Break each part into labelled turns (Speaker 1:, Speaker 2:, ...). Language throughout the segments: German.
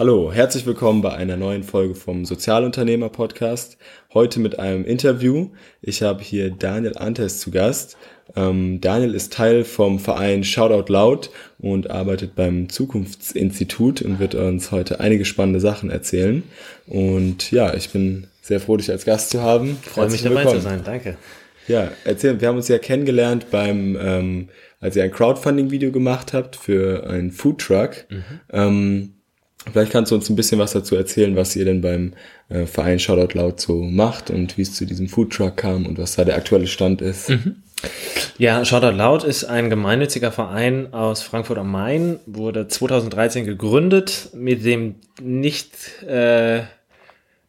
Speaker 1: Hallo, herzlich willkommen bei einer neuen Folge vom Sozialunternehmer Podcast. Heute mit einem Interview. Ich habe hier Daniel Antes zu Gast. Ähm, Daniel ist Teil vom Verein Shoutout Loud und arbeitet beim Zukunftsinstitut und wird uns heute einige spannende Sachen erzählen. Und ja, ich bin sehr froh, dich als Gast zu haben.
Speaker 2: Freue mich dabei willkommen. zu sein, danke.
Speaker 1: Ja, erzähl, wir haben uns ja kennengelernt beim, ähm, als ihr ein Crowdfunding-Video gemacht habt für einen Foodtruck. Mhm. Ähm, Vielleicht kannst du uns ein bisschen was dazu erzählen, was ihr denn beim äh, Verein Shoutout Loud so macht und wie es zu diesem Foodtruck kam und was da der aktuelle Stand ist. Mhm.
Speaker 2: Ja, Shoutout Loud ist ein gemeinnütziger Verein aus Frankfurt am Main, wurde 2013 gegründet mit dem nicht äh,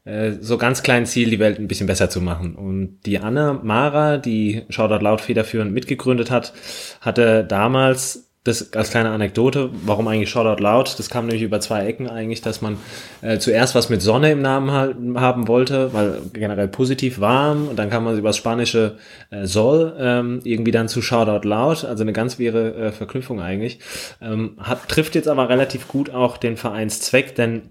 Speaker 2: äh, so ganz kleinen Ziel, die Welt ein bisschen besser zu machen. Und die Anna Mara, die Shoutout Loud federführend mitgegründet hat, hatte damals das als kleine Anekdote, warum eigentlich Shoutout Loud? Das kam nämlich über zwei Ecken eigentlich, dass man äh, zuerst was mit Sonne im Namen halten, haben wollte, weil generell positiv warm und dann kam man über das spanische äh, Sol ähm, irgendwie dann zu Shoutout Loud, also eine ganz wirre äh, Verknüpfung eigentlich. Ähm, hat, trifft jetzt aber relativ gut auch den Vereinszweck, denn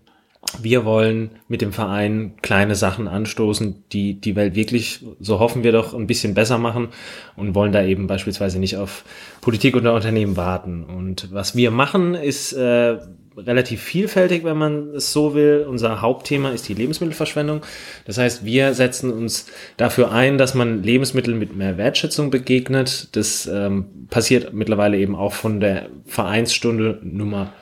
Speaker 2: wir wollen mit dem Verein kleine Sachen anstoßen, die die Welt wirklich, so hoffen wir doch, ein bisschen besser machen und wollen da eben beispielsweise nicht auf Politik oder Unternehmen warten. Und was wir machen, ist äh, relativ vielfältig, wenn man es so will. Unser Hauptthema ist die Lebensmittelverschwendung. Das heißt, wir setzen uns dafür ein, dass man Lebensmittel mit mehr Wertschätzung begegnet. Das ähm, passiert mittlerweile eben auch von der Vereinsstunde Nummer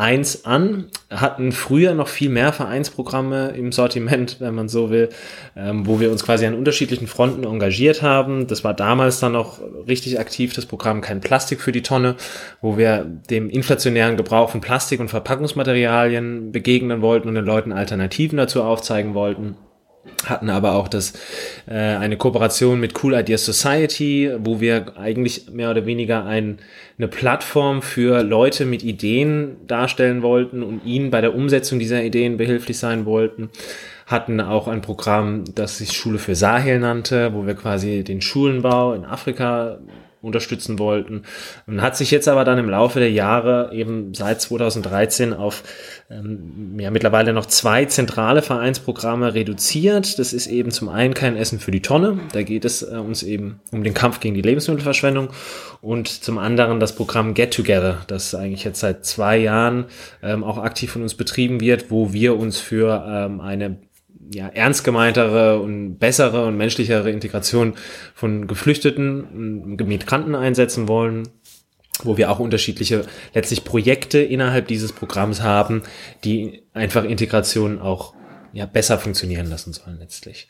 Speaker 2: 1 an, hatten früher noch viel mehr Vereinsprogramme im Sortiment, wenn man so will, ähm, wo wir uns quasi an unterschiedlichen Fronten engagiert haben. Das war damals dann noch richtig aktiv, das Programm Kein Plastik für die Tonne, wo wir dem inflationären Gebrauch von Plastik und Verpackungsmaterialien begegnen wollten und den Leuten Alternativen dazu aufzeigen wollten hatten aber auch das äh, eine Kooperation mit Cool Ideas Society, wo wir eigentlich mehr oder weniger ein, eine Plattform für Leute mit Ideen darstellen wollten und ihnen bei der Umsetzung dieser Ideen behilflich sein wollten. Hatten auch ein Programm, das sich Schule für Sahel nannte, wo wir quasi den Schulenbau in Afrika unterstützen wollten. Und hat sich jetzt aber dann im Laufe der Jahre eben seit 2013 auf ähm, ja, mittlerweile noch zwei zentrale Vereinsprogramme reduziert. Das ist eben zum einen kein Essen für die Tonne. Da geht es äh, uns eben um den Kampf gegen die Lebensmittelverschwendung. Und zum anderen das Programm Get Together, das eigentlich jetzt seit zwei Jahren ähm, auch aktiv von uns betrieben wird, wo wir uns für ähm, eine ja, ernst gemeintere und bessere und menschlichere Integration von Geflüchteten und Migranten einsetzen wollen, wo wir auch unterschiedliche letztlich Projekte innerhalb dieses Programms haben, die einfach Integration auch ja, besser funktionieren lassen sollen letztlich.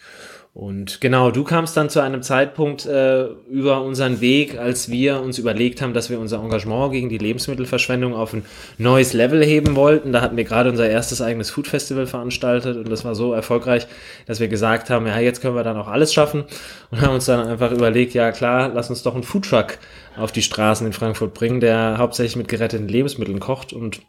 Speaker 2: Und genau, du kamst dann zu einem Zeitpunkt äh, über unseren Weg, als wir uns überlegt haben, dass wir unser Engagement gegen die Lebensmittelverschwendung auf ein neues Level heben wollten. Da hatten wir gerade unser erstes eigenes Food Festival veranstaltet und das war so erfolgreich, dass wir gesagt haben, ja, jetzt können wir dann auch alles schaffen und haben uns dann einfach überlegt, ja klar, lass uns doch einen Foodtruck auf die Straßen in Frankfurt bringen, der hauptsächlich mit geretteten Lebensmitteln kocht und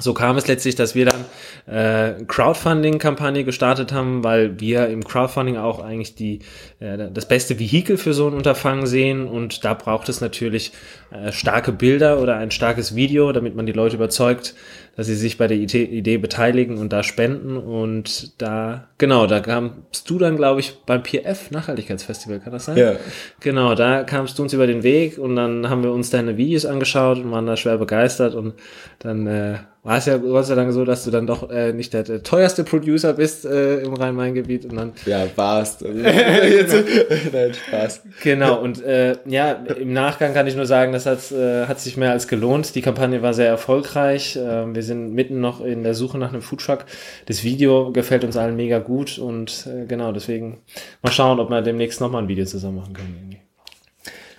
Speaker 2: so kam es letztlich, dass wir dann äh, Crowdfunding-Kampagne gestartet haben, weil wir im Crowdfunding auch eigentlich die äh, das beste Vehikel für so ein Unterfangen sehen. Und da braucht es natürlich äh, starke Bilder oder ein starkes Video, damit man die Leute überzeugt, dass sie sich bei der Idee, beteiligen und da spenden und da genau, da kamst du dann glaube ich beim PF Nachhaltigkeitsfestival, kann das sein? Ja. Genau, da kamst du uns über den Weg und dann haben wir uns deine Videos angeschaut und waren da schwer begeistert und dann äh, war es ja Gott sei Dank so, dass du dann doch äh, nicht der, der teuerste Producer bist äh, im Rhein-Main-Gebiet und dann
Speaker 1: ja warst
Speaker 2: Nein, Spaß genau und äh, ja im Nachgang kann ich nur sagen, das hat, äh, hat sich mehr als gelohnt. Die Kampagne war sehr erfolgreich. Äh, wir sind mitten noch in der Suche nach einem Foodtruck. Das Video gefällt uns allen mega gut und äh, genau deswegen mal schauen, ob wir demnächst nochmal ein Video zusammen machen können. Irgendwie.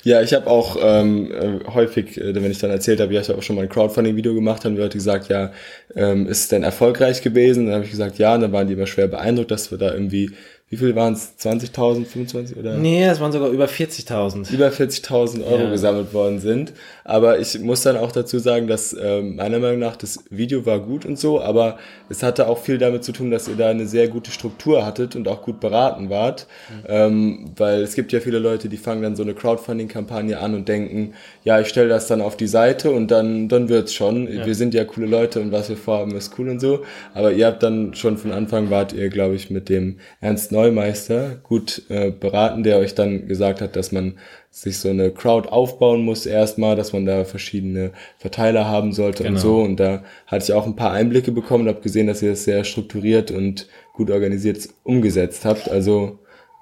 Speaker 1: Ja, ich habe auch ähm, äh, häufig, äh, wenn ich dann erzählt habe, ja, ich habe auch schon mal ein Crowdfunding-Video gemacht, haben die Leute gesagt, ja, ähm, ist es denn erfolgreich gewesen? Dann habe ich gesagt, ja, und dann waren die immer schwer beeindruckt, dass wir da irgendwie, wie viel waren es? 20.000, 25 oder?
Speaker 2: Nee, es waren sogar über 40.000.
Speaker 1: Über 40.000 Euro
Speaker 2: Ja.
Speaker 1: gesammelt worden sind. Aber ich muss dann auch dazu sagen, dass ähm, meiner Meinung nach das Video war gut und so, aber es hatte auch viel damit zu tun, dass ihr da eine sehr gute Struktur hattet und auch gut beraten wart. Ähm, weil es gibt ja viele Leute, die fangen dann so eine Crowdfunding-Kampagne an und denken, ja, ich stelle das dann auf die Seite und dann, dann wird's schon. Wir sind ja coole Leute und was wir vorhaben ist cool und so. Aber ihr habt dann schon von Anfang wart ihr, glaube ich, mit dem Ernst Neumeister gut äh, beraten, der euch dann gesagt hat, dass man sich so eine Crowd aufbauen muss erstmal, dass man da verschiedene Verteiler haben sollte und
Speaker 2: Genau.
Speaker 1: so. Und da hatte ich auch ein paar Einblicke bekommen und habe gesehen, dass ihr das sehr strukturiert und gut organisiert umgesetzt habt. Also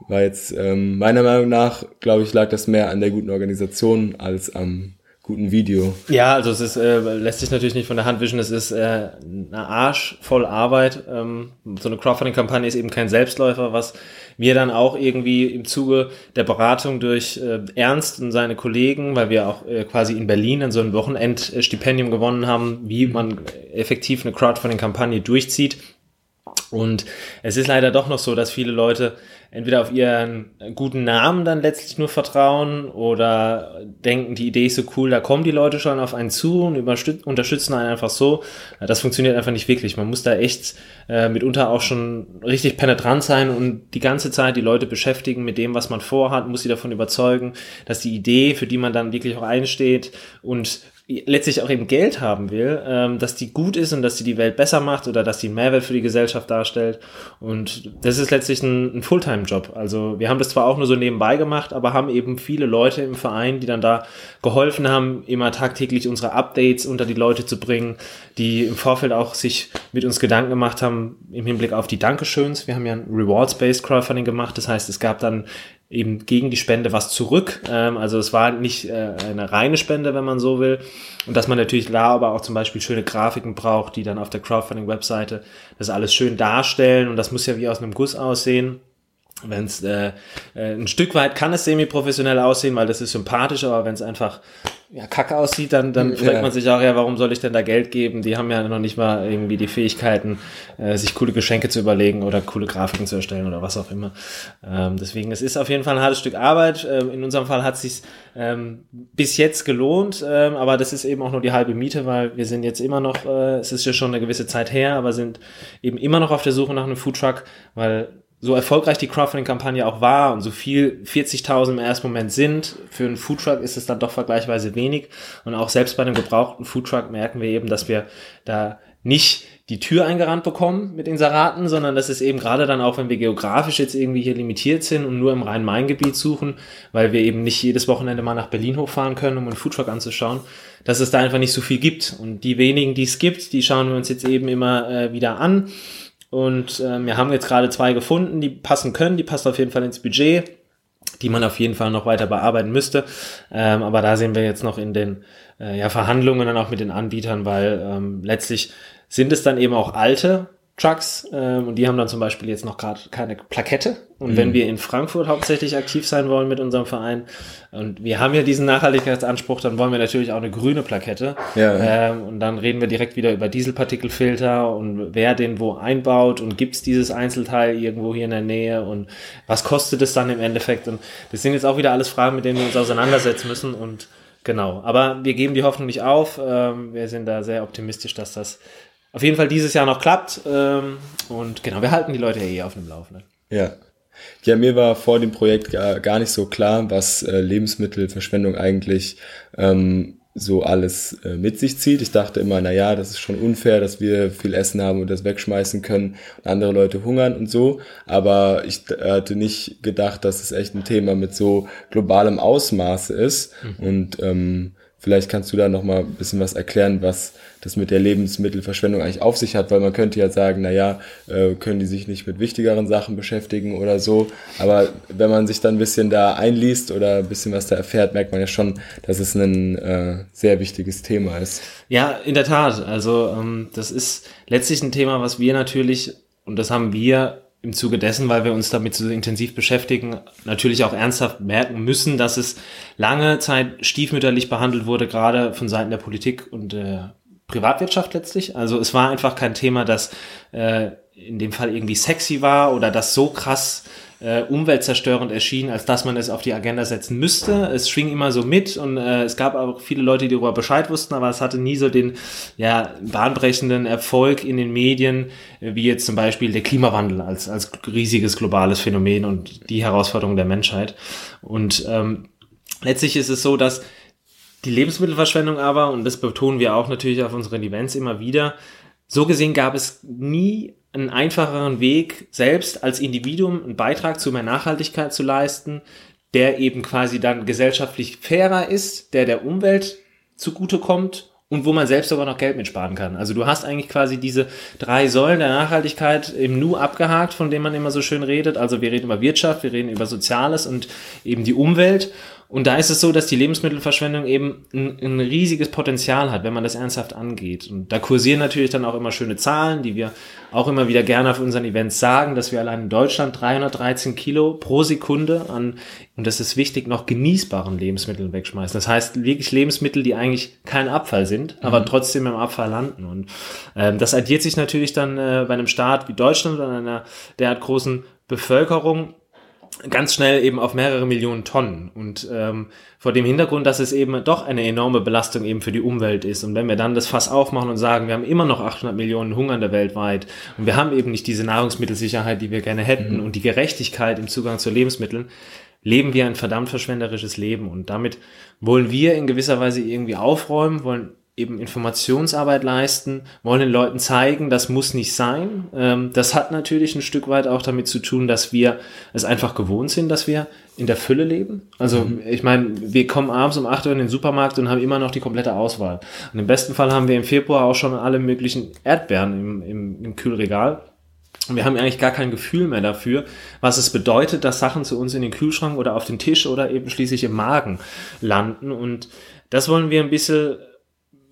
Speaker 1: war jetzt ähm, meiner Meinung nach, glaube ich, lag das mehr an der guten Organisation als am guten Video.
Speaker 2: Ja, also es ist, äh, lässt sich natürlich nicht von der Hand wischen. Es ist äh, eine Arsch voll Arbeit. Ähm, so eine Crowdfunding-Kampagne ist eben kein Selbstläufer, was wir dann auch irgendwie im Zuge der Beratung durch äh, Ernst und seine Kollegen, weil wir auch äh, quasi in Berlin an so ein Wochenendstipendium gewonnen haben, wie man effektiv eine Crowdfunding-Kampagne durchzieht. Und es ist leider doch noch so, dass viele Leute entweder auf ihren guten Namen dann letztlich nur vertrauen oder denken, die Idee ist so cool, da kommen die Leute schon auf einen zu und unterstützen einen einfach so. Das funktioniert einfach nicht wirklich. Man muss da echt äh, mitunter auch schon richtig penetrant sein und die ganze Zeit die Leute beschäftigen mit dem, was man vorhat, muss sie davon überzeugen, dass die Idee, für die man dann wirklich auch einsteht und letztlich auch eben Geld haben will, ähm, dass die gut ist und dass sie die Welt besser macht oder dass die einen Mehrwert für die Gesellschaft darstellt. Und das ist letztlich ein, ein Fulltime-Job. Also wir haben das zwar auch nur so nebenbei gemacht, aber haben eben viele Leute im Verein, die dann da geholfen haben, immer tagtäglich unsere Updates unter die Leute zu bringen, die im Vorfeld auch sich mit uns Gedanken gemacht haben im Hinblick auf die Dankeschöns. Wir haben ja ein Rewards-Based Crowdfunding gemacht. Das heißt, es gab dann eben gegen die Spende was zurück. Ähm, also es war nicht äh, eine reine Spende, wenn man so will. Und dass man natürlich da aber auch zum Beispiel schöne Grafiken braucht, die dann auf der Crowdfunding-Webseite das alles schön darstellen. Und das muss ja wie aus einem Guss aussehen. Wenn es äh, äh, ein Stück weit kann es semi-professionell aussehen, weil das ist sympathisch, aber wenn es einfach ja, kacke aussieht, dann, dann fragt
Speaker 1: Ja.
Speaker 2: man sich auch, ja, warum soll ich denn da Geld geben? Die haben ja noch nicht mal irgendwie die Fähigkeiten, äh, sich coole Geschenke zu überlegen oder coole Grafiken zu erstellen oder was auch immer. Ähm, deswegen, es ist auf jeden Fall ein hartes Stück Arbeit. Ähm, in unserem Fall hat es sich ähm, bis jetzt gelohnt, ähm, aber das ist eben auch nur die halbe Miete, weil wir sind jetzt immer noch, äh, es ist ja schon eine gewisse Zeit her, aber sind eben immer noch auf der Suche nach einem Foodtruck, weil so erfolgreich die Crowdfunding-Kampagne auch war und so viel 40.000 im ersten Moment sind, für einen Foodtruck ist es dann doch vergleichsweise wenig. Und auch selbst bei einem gebrauchten Foodtruck merken wir eben, dass wir da nicht die Tür eingerannt bekommen mit Inseraten, sondern das ist eben gerade dann auch, wenn wir geografisch jetzt irgendwie hier limitiert sind und nur im Rhein-Main-Gebiet suchen, weil wir eben nicht jedes Wochenende mal nach Berlin hochfahren können, um einen Foodtruck anzuschauen, dass es da einfach nicht so viel gibt. Und die wenigen, die es gibt, die schauen wir uns jetzt eben immer äh, wieder an. Und ähm, wir haben jetzt gerade zwei gefunden, die passen können, die passen auf jeden Fall ins Budget, die man auf jeden Fall noch weiter bearbeiten müsste. Ähm, aber da sind wir jetzt noch in den äh, ja, Verhandlungen dann auch mit den Anbietern, weil ähm, letztlich sind es dann eben auch alte Trucks ähm, und die haben dann zum Beispiel jetzt noch gerade keine Plakette. Und wenn wir in Frankfurt hauptsächlich aktiv sein wollen mit unserem Verein und wir haben ja diesen Nachhaltigkeitsanspruch, dann wollen wir natürlich auch eine grüne Plakette.
Speaker 1: Ja.
Speaker 2: Ähm, und dann reden wir direkt wieder über Dieselpartikelfilter und wer den wo einbaut und gibt's dieses Einzelteil irgendwo hier in der Nähe und was kostet es dann im Endeffekt? Und das sind jetzt auch wieder alles Fragen, mit denen wir uns auseinandersetzen müssen und genau. Aber wir geben die Hoffnung nicht auf. Ähm, wir sind da sehr optimistisch, dass das auf jeden Fall dieses Jahr noch klappt. Ähm, und genau, wir halten die Leute ja eh auf dem Laufenden.
Speaker 1: Ja. Ja, mir war vor dem Projekt gar, gar nicht so klar, was äh, Lebensmittelverschwendung eigentlich ähm, so alles äh, mit sich zieht. Ich dachte immer, na ja, das ist schon unfair, dass wir viel Essen haben und das wegschmeißen können und andere Leute hungern und so. Aber ich d- hatte nicht gedacht, dass es echt ein Thema mit so globalem Ausmaße ist. Und ähm, vielleicht kannst du da noch mal ein bisschen was erklären, was das mit der Lebensmittelverschwendung eigentlich auf sich hat, weil man könnte ja sagen, na ja, äh, können die sich nicht mit wichtigeren Sachen beschäftigen oder so. Aber wenn man sich dann ein bisschen da einliest oder ein bisschen was da erfährt, merkt man ja schon, dass es ein äh, sehr wichtiges Thema ist.
Speaker 2: Ja, in der Tat. Also ähm, das ist letztlich ein Thema, was wir natürlich, und das haben wir im Zuge dessen, weil wir uns damit so intensiv beschäftigen, natürlich auch ernsthaft merken müssen, dass es lange Zeit stiefmütterlich behandelt wurde, gerade von Seiten der Politik und der Privatwirtschaft letztlich. Also es war einfach kein Thema, das äh, in dem Fall irgendwie sexy war oder das so krass äh, umweltzerstörend erschien, als dass man es auf die Agenda setzen müsste. Es schwing immer so mit und äh, es gab auch viele Leute, die darüber Bescheid wussten, aber es hatte nie so den ja, bahnbrechenden Erfolg in den Medien, äh, wie jetzt zum Beispiel der Klimawandel als, als riesiges globales Phänomen und die Herausforderung der Menschheit. Und ähm, letztlich ist es so, dass die Lebensmittelverschwendung aber, und das betonen wir auch natürlich auf unseren Events immer wieder, so gesehen gab es nie einen einfacheren Weg, selbst als Individuum einen Beitrag zu mehr Nachhaltigkeit zu leisten, der eben quasi dann gesellschaftlich fairer ist, der der Umwelt zugutekommt und wo man selbst sogar noch Geld mitsparen kann. Also du hast eigentlich quasi diese drei Säulen der Nachhaltigkeit im Nu abgehakt, von denen man immer so schön redet. Also wir reden über Wirtschaft, wir reden über Soziales und eben die Umwelt. Und da ist es so, dass die Lebensmittelverschwendung eben ein, ein, riesiges Potenzial hat, wenn man das ernsthaft angeht. Und da kursieren natürlich dann auch immer schöne Zahlen, die wir auch immer wieder gerne auf unseren Events sagen, dass wir allein in Deutschland 313 Kilo pro Sekunde an, und das ist wichtig, noch genießbaren Lebensmitteln wegschmeißen. Das heißt wirklich Lebensmittel, die eigentlich kein Abfall sind, mhm. aber trotzdem im Abfall landen. Und ähm, das addiert sich natürlich dann äh, bei einem Staat wie Deutschland und einer derart großen Bevölkerung ganz schnell eben auf mehrere Millionen Tonnen. Und ähm, vor dem Hintergrund, dass es eben doch eine enorme Belastung eben für die Umwelt ist. Und wenn wir dann das Fass aufmachen und sagen, wir haben immer noch 800 Millionen Hungernde weltweit und wir haben eben nicht diese Nahrungsmittelsicherheit, die wir gerne hätten mhm. und die Gerechtigkeit im Zugang zu Lebensmitteln, leben wir ein verdammt verschwenderisches Leben. Und damit wollen wir in gewisser Weise irgendwie aufräumen, wollen eben Informationsarbeit leisten, wollen den Leuten zeigen, das muss nicht sein. Ähm, das hat natürlich ein Stück weit auch damit zu tun, dass wir es einfach gewohnt sind, dass wir in der Fülle leben. Also mhm. ich meine, wir kommen abends um 8 Uhr in den Supermarkt und haben immer noch die komplette Auswahl. Und im besten Fall haben wir im Februar auch schon alle möglichen Erdbeeren im, im, im Kühlregal. Und wir haben eigentlich gar kein Gefühl mehr dafür, was es bedeutet, dass Sachen zu uns in den Kühlschrank oder auf den Tisch oder eben schließlich im Magen landen. Und das wollen wir ein bisschen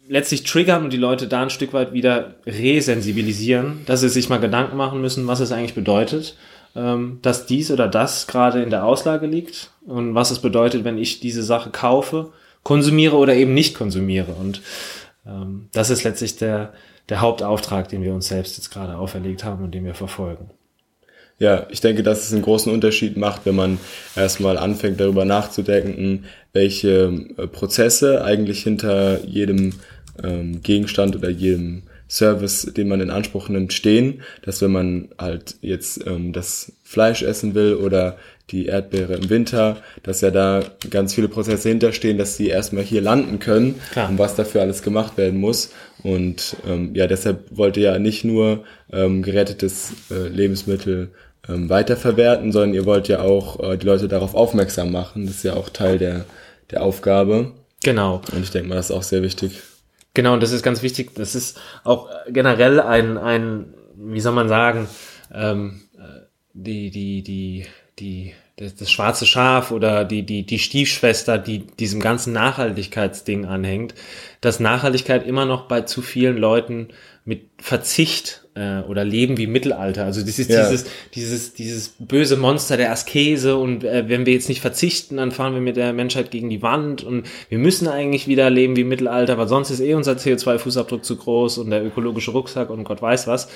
Speaker 2: letztlich triggern und die Leute da ein Stück weit wieder resensibilisieren, dass sie sich mal Gedanken machen müssen, was es eigentlich bedeutet, ähm, dass dies oder das gerade in der Auslage liegt und was es bedeutet, wenn ich diese Sache kaufe, konsumiere oder eben nicht konsumiere. Und ähm, das ist letztlich der, der Hauptauftrag, den wir uns selbst jetzt gerade auferlegt haben und den wir verfolgen.
Speaker 1: Ja, ich denke, dass es einen großen Unterschied macht, wenn man erstmal anfängt darüber nachzudenken, welche äh, Prozesse eigentlich hinter jedem ähm, Gegenstand oder jedem Service, den man in Anspruch nimmt, stehen, dass wenn man halt jetzt ähm, das Fleisch essen will oder die Erdbeere im Winter, dass ja da ganz viele Prozesse hinterstehen, dass sie erstmal hier landen können Klar. und was dafür alles gemacht werden muss. Und ähm, ja, deshalb wollte ja nicht nur ähm, gerettetes äh, Lebensmittel ähm, weiterverwerten, sondern ihr wollt ja auch äh, die Leute darauf aufmerksam machen. Das ist ja auch Teil der, der Aufgabe.
Speaker 2: Genau.
Speaker 1: Und ich denke mal, das ist auch sehr wichtig.
Speaker 2: Genau, und das ist ganz wichtig. Das ist auch generell ein, ein wie soll man sagen, ähm, äh, die, die, die, die, das, das schwarze Schaf oder die, die, die Stiefschwester, die diesem ganzen Nachhaltigkeitsding anhängt, dass Nachhaltigkeit immer noch bei zu vielen Leuten mit Verzicht äh, oder Leben wie Mittelalter. Also das ist ja. dieses, dieses, dieses böse Monster der Askese und äh, wenn wir jetzt nicht verzichten, dann fahren wir mit der Menschheit gegen die Wand und wir müssen eigentlich wieder leben wie Mittelalter, weil sonst ist eh unser CO2-Fußabdruck zu groß und der ökologische Rucksack und Gott weiß was.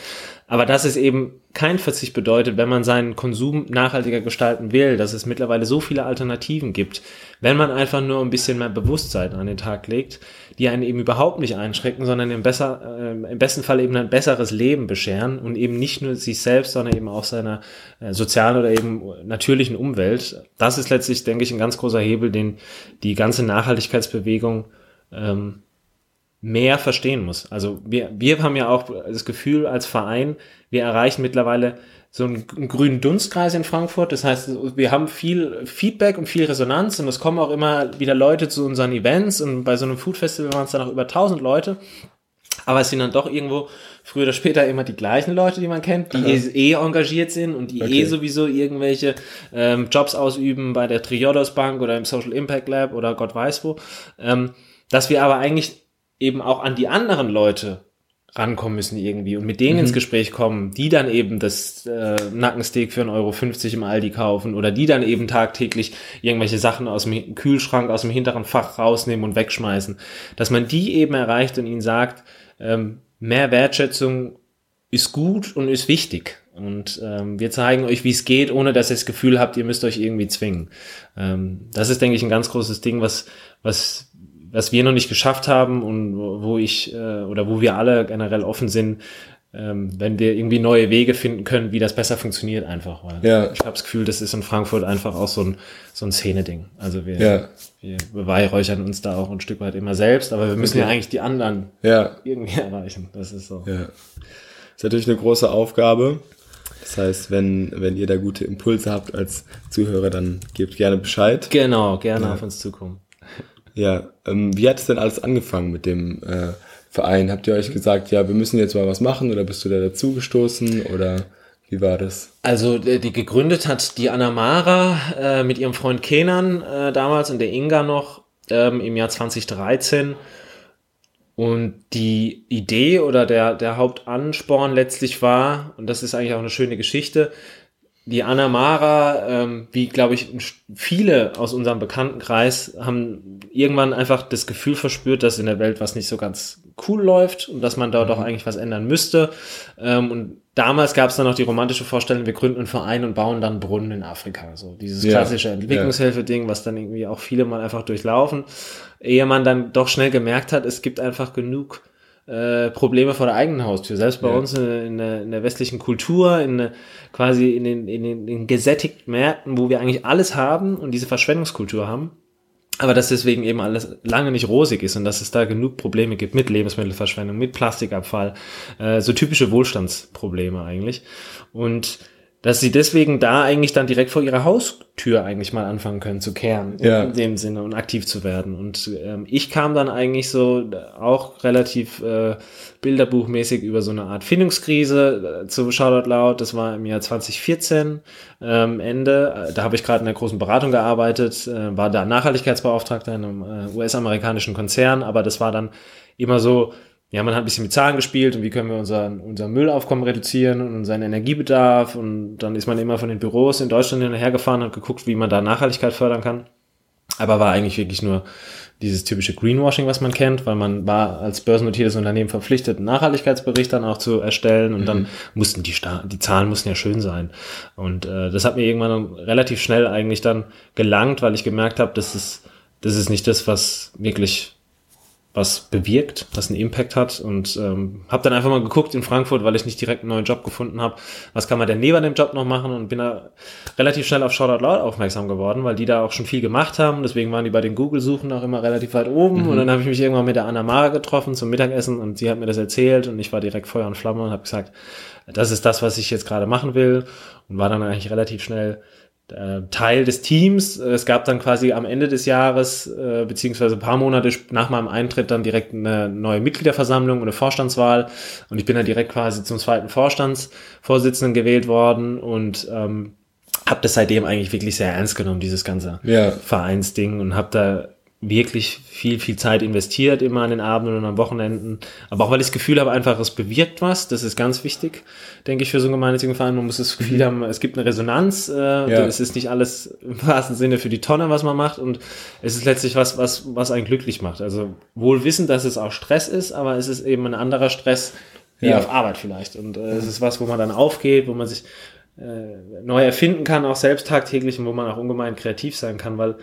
Speaker 2: Aber dass es eben kein Verzicht bedeutet, wenn man seinen Konsum nachhaltiger gestalten will, dass es mittlerweile so viele Alternativen gibt, wenn man einfach nur ein bisschen mehr Bewusstsein an den Tag legt, die einen eben überhaupt nicht einschrecken, sondern im, besser, äh, im besten Fall eben ein besseres Leben bescheren und eben nicht nur sich selbst, sondern eben auch seiner äh, sozialen oder eben natürlichen Umwelt. Das ist letztlich, denke ich, ein ganz großer Hebel, den die ganze Nachhaltigkeitsbewegung ähm, mehr verstehen muss. Also wir, wir haben ja auch das Gefühl als Verein, wir erreichen mittlerweile so einen, einen grünen Dunstkreis in Frankfurt. Das heißt, wir haben viel Feedback und viel Resonanz und es kommen auch immer wieder Leute zu unseren Events und bei so einem Food Festival waren es dann auch über 1000 Leute. Aber es sind dann doch irgendwo früher oder später immer die gleichen Leute, die man kennt, die eh, eh engagiert sind und die okay. eh sowieso irgendwelche ähm, Jobs ausüben bei der Triodos Bank oder im Social Impact Lab oder Gott weiß wo. Ähm, dass wir aber eigentlich eben auch an die anderen Leute rankommen müssen irgendwie und mit denen mhm. ins Gespräch kommen, die dann eben das äh, Nackensteak für 1,50 Euro im Aldi kaufen oder die dann eben tagtäglich irgendwelche Sachen aus dem Kühlschrank, aus dem hinteren Fach rausnehmen und wegschmeißen. Dass man die eben erreicht und ihnen sagt, ähm, mehr Wertschätzung ist gut und ist wichtig. Und ähm, wir zeigen euch, wie es geht, ohne dass ihr das Gefühl habt, ihr müsst euch irgendwie zwingen. Ähm, das ist, denke ich, ein ganz großes Ding, was, was, was wir noch nicht geschafft haben und wo, ich äh, oder wo wir alle generell offen sind, ähm, wenn wir irgendwie neue Wege finden können, wie das besser funktioniert einfach. Weil ja. Ich habe das Gefühl, das ist in Frankfurt einfach auch so ein, so ein Szene-Ding. Also wir, ja. wir beweihräuchern uns da auch ein Stück weit immer selbst, aber wir müssen okay. ja eigentlich die anderen ja. irgendwie erreichen. Das ist so.
Speaker 1: Ja. Das ist natürlich eine große Aufgabe. Das heißt, wenn, wenn ihr da gute Impulse habt als Zuhörer, dann gebt gerne Bescheid.
Speaker 2: Genau, gerne ja. auf uns zukommen.
Speaker 1: Ja, ähm, wie hat es denn alles angefangen mit dem äh, Verein? Habt ihr euch gesagt, ja, wir müssen jetzt mal was machen oder bist du da dazugestoßen oder wie war das?
Speaker 2: Also die gegründet hat die Anna Mara äh, mit ihrem Freund Kenan äh, damals und der Inga noch ähm, im Jahr 2013 und die Idee oder der, der Hauptansporn letztlich war, und das ist eigentlich auch eine schöne Geschichte, die Anna Mara, ähm, wie glaube ich viele aus unserem Bekanntenkreis, haben irgendwann einfach das Gefühl verspürt, dass in der Welt was nicht so ganz cool läuft und dass man da mhm. doch eigentlich was ändern müsste. Ähm, und damals gab es dann noch die romantische Vorstellung, wir gründen einen Verein und bauen dann Brunnen in Afrika. So dieses klassische ja, Entwicklungshilfe-Ding, was dann irgendwie auch viele mal einfach durchlaufen, ehe man dann doch schnell gemerkt hat, es gibt einfach genug äh, Probleme vor der eigenen Haustür. Selbst bei ja. uns in, der, in der westlichen Kultur, in quasi in den, in den, in den gesättigten Märkten, wo wir eigentlich alles haben und diese Verschwendungskultur haben. Aber dass deswegen eben alles lange nicht rosig ist und dass es da genug Probleme gibt mit Lebensmittelverschwendung, mit Plastikabfall, äh, so typische Wohlstandsprobleme eigentlich. Und dass sie deswegen da eigentlich dann direkt vor ihrer Haustür eigentlich mal anfangen können zu kehren, ja. in dem Sinne und aktiv zu werden. Und ähm, ich kam dann eigentlich so auch relativ äh, bilderbuchmäßig über so eine Art Findungskrise äh, zu Shoutout Loud. Das war im Jahr 2014 ähm, Ende. Da habe ich gerade in der großen Beratung gearbeitet, äh, war da Nachhaltigkeitsbeauftragter in einem äh, US-amerikanischen Konzern, aber das war dann immer so, ja, man hat ein bisschen mit Zahlen gespielt und wie können wir unseren, unser Müllaufkommen reduzieren und unseren Energiebedarf und dann ist man immer von den Büros in Deutschland hinterhergefahren und geguckt, wie man da Nachhaltigkeit fördern kann. Aber war eigentlich wirklich nur dieses typische Greenwashing, was man kennt, weil man war als börsennotiertes Unternehmen verpflichtet, einen Nachhaltigkeitsbericht dann auch zu erstellen und mhm. dann mussten die, Sta die Zahlen mussten ja schön sein. Und äh, das hat mir irgendwann relativ schnell eigentlich dann gelangt, weil ich gemerkt habe, das ist, das ist nicht das, was wirklich was bewirkt, was einen Impact hat. Und ähm, habe dann einfach mal geguckt in Frankfurt, weil ich nicht direkt einen neuen Job gefunden habe, was kann man denn neben dem Job noch machen? Und bin da relativ schnell auf Shoutout Loud aufmerksam geworden, weil die da auch schon viel gemacht haben, deswegen waren die bei den Google-Suchen auch immer relativ weit oben. Mhm. und dann habe ich mich irgendwann mit der Anna Mara getroffen zum Mittagessen und sie hat mir das erzählt und ich war direkt Feuer und Flamme und habe gesagt, das ist das, was ich jetzt gerade machen will. Und war dann eigentlich relativ schnell Teil des Teams. Es gab dann quasi am Ende des Jahres, äh, beziehungsweise ein paar Monate nach meinem Eintritt dann direkt eine neue Mitgliederversammlung und eine Vorstandswahl. Und ich bin dann direkt quasi zum zweiten Vorstandsvorsitzenden gewählt worden und ähm, habe das seitdem eigentlich wirklich sehr ernst genommen, dieses ganze ja. Vereinsding und habe da wirklich viel, viel Zeit investiert, immer an den Abenden und am Wochenenden. Aber auch weil ich das Gefühl habe, einfach, es bewirkt was. Das ist ganz wichtig, denke ich, für so einen gemeinnützigen Verein. Man muss das Gefühl mhm. haben, es gibt eine Resonanz. Äh, ja. Es ist nicht alles im wahrsten Sinne für die Tonne, was man macht. Und es ist letztlich was, was, was einen glücklich macht. Also wohl wissen, dass es auch Stress ist, aber es ist eben ein anderer Stress, wie ja. auf Arbeit vielleicht. Und äh, es ist was, wo man dann aufgeht, wo man sich äh, neu erfinden kann, auch selbst tagtäglich und wo man auch ungemein kreativ sein kann, weil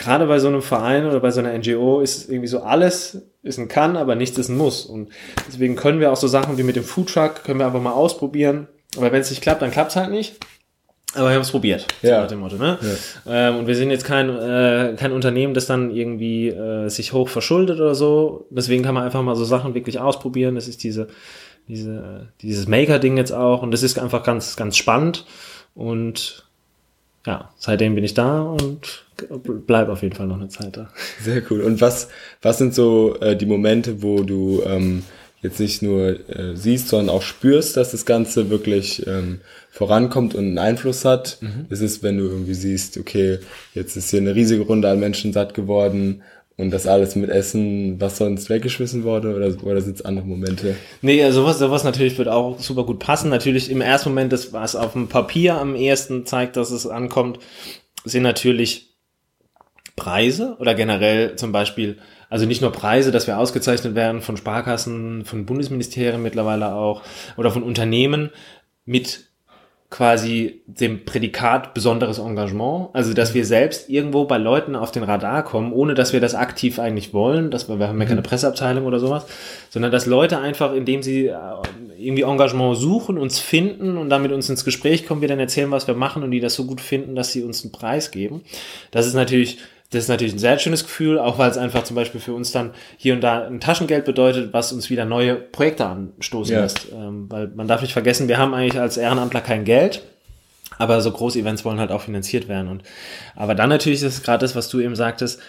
Speaker 2: gerade bei so einem Verein oder bei so einer NGO ist irgendwie so alles ist ein Kann, aber nichts ist ein Muss. Und deswegen können wir auch so Sachen wie mit dem Foodtruck, können wir einfach mal ausprobieren. Aber wenn es nicht klappt, dann klappt es halt nicht. Aber wir haben es probiert, ja. dem Motto, ne? Ja. Ähm, und wir sind jetzt kein, äh, kein Unternehmen, das dann irgendwie äh, sich hoch verschuldet oder so. Deswegen kann man einfach mal so Sachen wirklich ausprobieren. Das ist diese, diese, äh, dieses Maker-Ding jetzt auch. Und das ist einfach ganz, ganz spannend. Und ja, seitdem bin ich da und bleibe auf jeden Fall noch eine Zeit da.
Speaker 1: Sehr cool. Und was, was sind so äh, die Momente, wo du ähm, jetzt nicht nur äh, siehst, sondern auch spürst, dass das Ganze wirklich ähm, vorankommt und einen Einfluss hat? Mhm. Es ist, wenn du irgendwie siehst, okay, jetzt ist hier eine riesige Runde an Menschen satt geworden und das alles mit Essen, was sonst weggeschmissen wurde oder, oder sind es andere Momente?
Speaker 2: Nee, sowas, sowas natürlich wird auch super gut passen. Natürlich im ersten Moment, das, was auf dem Papier am ehesten zeigt, dass es ankommt, sind natürlich Preise oder generell zum Beispiel Also nicht nur Preise, dass wir ausgezeichnet werden von Sparkassen, von Bundesministerien mittlerweile auch oder von Unternehmen mit quasi dem Prädikat besonderes Engagement, also dass wir selbst irgendwo bei Leuten auf den Radar kommen, ohne dass wir das aktiv eigentlich wollen, dass wir, wir haben ja keine mhm. Presseabteilung oder sowas, sondern dass Leute einfach, indem sie äh, irgendwie Engagement suchen, uns finden und damit uns ins Gespräch kommen, wir dann erzählen, was wir machen und die das so gut finden, dass sie uns einen Preis geben. Das ist natürlich das ist natürlich ein sehr schönes Gefühl, auch weil es einfach zum Beispiel für uns dann hier und da ein Taschengeld bedeutet, was uns wieder neue Projekte anstoßen ja. lässt. Ähm, weil man darf nicht vergessen, wir haben eigentlich als Ehrenamtler kein Geld, aber so große Events wollen halt auch finanziert werden. Und aber dann natürlich ist es gerade das, was du eben sagtest,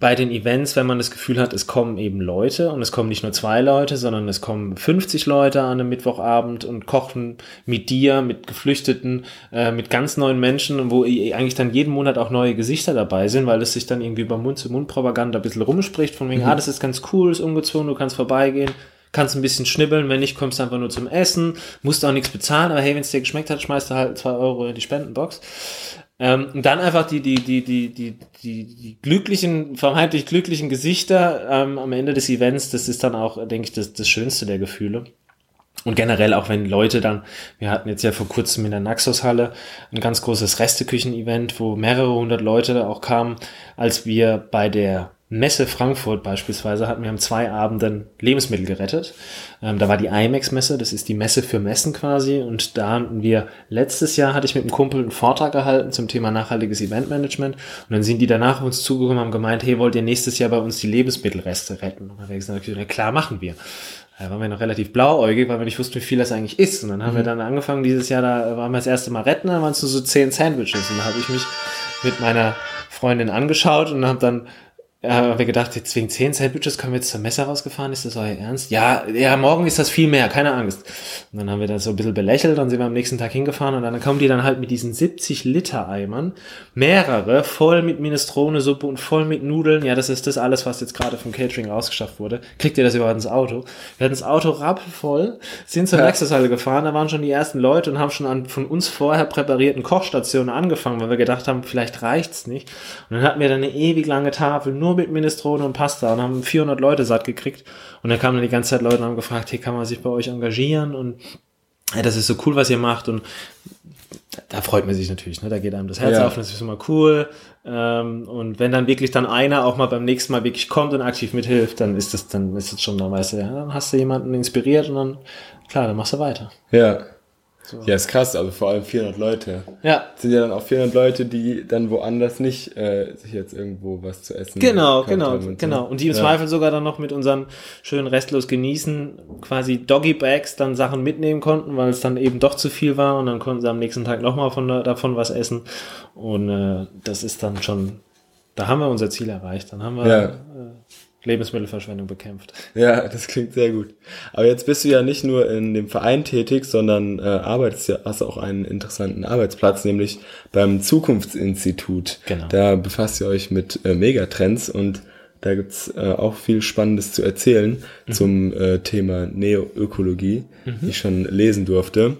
Speaker 2: bei den Events, wenn man das Gefühl hat, es kommen eben Leute und es kommen nicht nur zwei Leute, sondern es kommen 50 Leute an einem Mittwochabend und kochen mit dir, mit Geflüchteten, äh, mit ganz neuen Menschen, wo eigentlich dann jeden Monat auch neue Gesichter dabei sind, weil es sich dann irgendwie über Mund-zu-Mund-Propaganda ein bisschen rumspricht, von wegen, mhm. ah, das ist ganz cool, ist ungezwungen, du kannst vorbeigehen, kannst ein bisschen schnibbeln, wenn nicht, kommst du einfach nur zum Essen, musst auch nichts bezahlen, aber hey, wenn es dir geschmeckt hat, schmeißt du halt zwei Euro in die Spendenbox. Ähm, und dann einfach die, die, die, die, die, die, die glücklichen, vermeintlich glücklichen Gesichter ähm, am Ende des Events, das ist dann auch, denke ich, das, das Schönste der Gefühle. Und generell auch wenn Leute dann, wir hatten jetzt ja vor kurzem in der Naxos-Halle ein ganz großes Resteküchen-Event, wo mehrere hundert Leute auch kamen, als wir bei der Messe Frankfurt beispielsweise hatten wir am zwei Abenden Lebensmittel gerettet. Ähm, da war die IMAX-Messe, das ist die Messe für Messen quasi. Und da hatten wir, letztes Jahr hatte ich mit einem Kumpel einen Vortrag gehalten zum Thema nachhaltiges Eventmanagement. Und dann sind die danach auf uns zugekommen und haben gemeint, hey, wollt ihr nächstes Jahr bei uns die Lebensmittelreste retten? Und dann haben wir gesagt, ja, klar, machen wir. Da waren wir noch relativ blauäugig, weil wir nicht wussten, wie viel das eigentlich ist. Und dann haben mhm. wir dann angefangen, dieses Jahr, da waren wir das erste Mal retten, dann waren es nur so zehn Sandwiches. Und da habe ich mich mit meiner Freundin angeschaut und habe dann ja, haben wir gedacht, jetzt wegen 10 Sandwiches können wir jetzt zur Messe rausgefahren, ist das euer Ernst? Ja, ja, morgen ist das viel mehr, keine Angst. Und dann haben wir das so ein bisschen belächelt, dann sind wir am nächsten Tag hingefahren und dann kommen die dann halt mit diesen 70 Liter Eimern, mehrere, voll mit Minestrone-Suppe und voll mit Nudeln, ja, das ist das alles, was jetzt gerade vom Catering ausgeschafft wurde. Kriegt ihr das überhaupt ins Auto? Wir hatten das Auto rappelvoll, sind zur ja. Gefahren, da waren schon die ersten Leute und haben schon an von uns vorher präparierten Kochstationen angefangen, weil wir gedacht haben, vielleicht reicht's nicht. Und dann hatten wir dann eine ewig lange Tafel, nur nur mit Minestrone und Pasta und haben 400 Leute satt gekriegt. Und dann kamen dann die ganze Zeit Leute und haben gefragt, hey, kann man sich bei euch engagieren? Und hey, das ist so cool, was ihr macht. Und da freut man sich natürlich, ne? Da geht einem das Herz ja. auf, das ist immer cool. Ähm, und wenn dann wirklich dann einer auch mal beim nächsten Mal wirklich kommt und aktiv mithilft, dann ist das, dann ist das schon, dann weißt du, ja, dann hast du jemanden inspiriert und dann, klar, dann machst du weiter.
Speaker 1: Ja. So. Ja, ist krass, also vor allem 400 Leute. Ja. Das sind ja dann auch 400 Leute, die dann woanders nicht äh, sich jetzt irgendwo was zu essen
Speaker 2: Genau, genau, und genau. Und die im ja. Zweifel sogar dann noch mit unseren schönen restlos genießen, quasi Doggy Bags dann Sachen mitnehmen konnten, weil es dann eben doch zu viel war und dann konnten sie am nächsten Tag nochmal von davon was essen. Und äh, das ist dann schon, da haben wir unser Ziel erreicht. Dann haben wir ja. Lebensmittelverschwendung bekämpft.
Speaker 1: Ja, das klingt sehr gut. Aber jetzt bist du ja nicht nur in dem Verein tätig, sondern äh, arbeitest ja, hast auch einen interessanten Arbeitsplatz, nämlich beim Zukunftsinstitut. Genau. Da befasst ihr euch mit äh, Megatrends und da gibt's äh, auch viel Spannendes zu erzählen mhm. zum äh, Thema Neoökologie, mhm. die ich schon lesen durfte.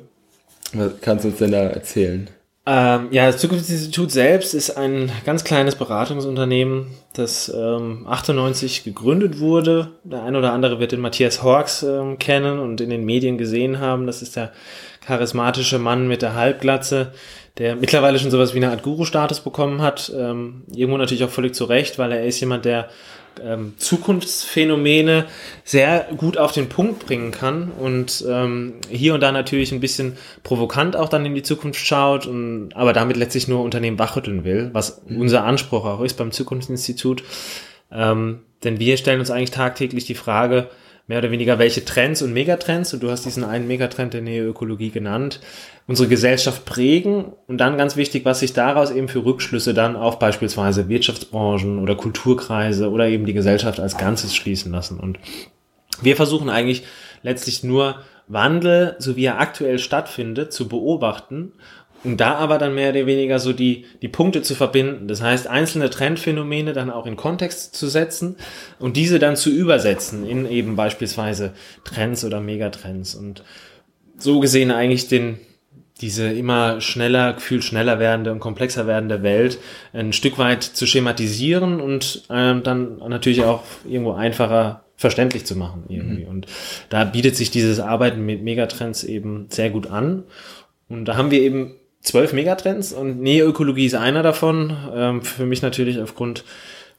Speaker 1: Was kannst du uns denn da erzählen?
Speaker 2: Ähm, ja, das Zukunftsinstitut selbst ist ein ganz kleines Beratungsunternehmen, das ähm, 98 gegründet wurde. Der ein oder andere wird den Matthias Horks ähm, kennen und in den Medien gesehen haben. Das ist der charismatische Mann mit der Halbglatze, der mittlerweile schon sowas wie eine Art Guru-Status bekommen hat. Ähm, irgendwo natürlich auch völlig zu Recht, weil er ist jemand, der ähm, Zukunftsphänomene sehr gut auf den Punkt bringen kann und ähm, hier und da natürlich ein bisschen provokant auch dann in die Zukunft schaut, und, aber damit letztlich nur Unternehmen wachrütteln will, was mhm. unser Anspruch auch ist beim Zukunftsinstitut. Ähm, denn wir stellen uns eigentlich tagtäglich die Frage, mehr oder weniger, welche Trends und Megatrends, und du hast diesen einen Megatrend der Neoökologie genannt, unsere Gesellschaft prägen. Und dann ganz wichtig, was sich daraus eben für Rückschlüsse dann auf beispielsweise Wirtschaftsbranchen oder Kulturkreise oder eben die Gesellschaft als Ganzes schließen lassen. Und wir versuchen eigentlich letztlich nur Wandel, so wie er aktuell stattfindet, zu beobachten und da aber dann mehr oder weniger so die, die Punkte zu verbinden. Das heißt, einzelne Trendphänomene dann auch in Kontext zu setzen und diese dann zu übersetzen in eben beispielsweise Trends oder Megatrends. Und so gesehen eigentlich den, diese immer schneller, gefühlt schneller werdende und komplexer werdende Welt ein Stück weit zu schematisieren und ähm, dann natürlich auch irgendwo einfacher verständlich zu machen irgendwie. Mhm. Und da bietet sich dieses Arbeiten mit Megatrends eben sehr gut an. Und da haben wir eben zwölf Megatrends und Neoökologie ist einer davon. Ähm, für mich natürlich aufgrund